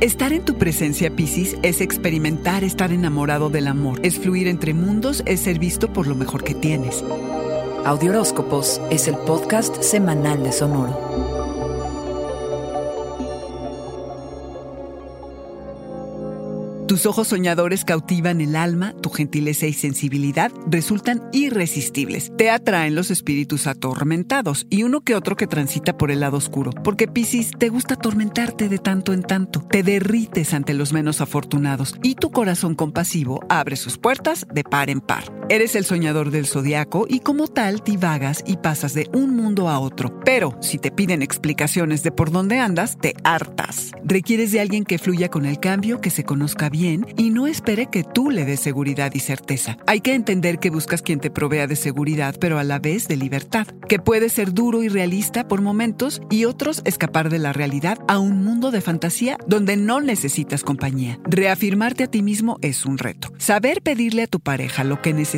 Estar en tu presencia, Piscis, es experimentar estar enamorado del amor. Es fluir entre mundos, es ser visto por lo mejor que tienes. Audioróscopos es el podcast semanal de Sonoro. Tus ojos soñadores cautivan el alma, tu gentileza y sensibilidad resultan irresistibles. Te atraen los espíritus atormentados y uno que otro que transita por el lado oscuro. Porque Piscis te gusta atormentarte de tanto en tanto. Te derrites ante los menos afortunados y tu corazón compasivo abre sus puertas de par en par. Eres el soñador del zodiaco y como tal divagas y pasas de un mundo a otro. Pero si te piden explicaciones de por dónde andas, te hartas. Requieres de alguien que fluya con el cambio, que se conozca bien y no espere que tú le des seguridad y certeza. Hay que entender que buscas quien te provea de seguridad, pero a la vez de libertad, que puede ser duro y realista por momentos y otros escapar de la realidad a un mundo de fantasía donde no necesitas compañía. Reafirmarte a ti mismo es un reto. Saber pedirle a tu pareja lo que necesitas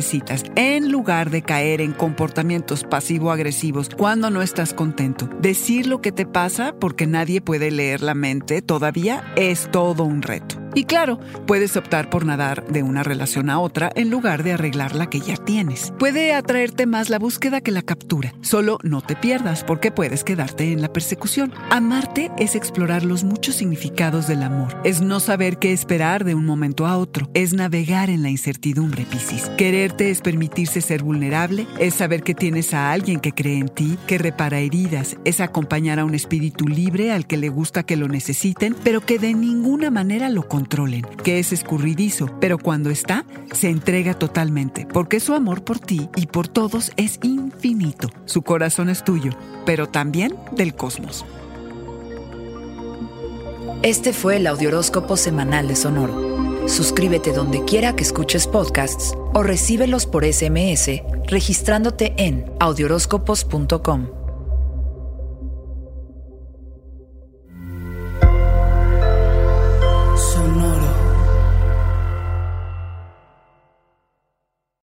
en lugar de caer en comportamientos pasivo-agresivos cuando no estás contento. Decir lo que te pasa porque nadie puede leer la mente todavía es todo un reto. Y claro, puedes optar por nadar de una relación a otra en lugar de arreglar la que ya tienes. Puede atraerte más la búsqueda que la captura. Solo no te pierdas porque puedes quedarte en la persecución. Amarte es explorar los muchos significados del amor. Es no saber qué esperar de un momento a otro. Es navegar en la incertidumbre, Piscis. Quererte es permitirse ser vulnerable. Es saber que tienes a alguien que cree en ti, que repara heridas. Es acompañar a un espíritu libre al que le gusta que lo necesiten, pero que de ninguna manera lo controlen, que es escurridizo, pero cuando está, se entrega totalmente, porque su amor por ti y por todos es infinito. Su corazón es tuyo, pero también del cosmos. Este fue el Audioróscopo Semanal de Sonoro. Suscríbete donde quiera que escuches podcasts o recíbelos por SMS registrándote en audioróscopos.com.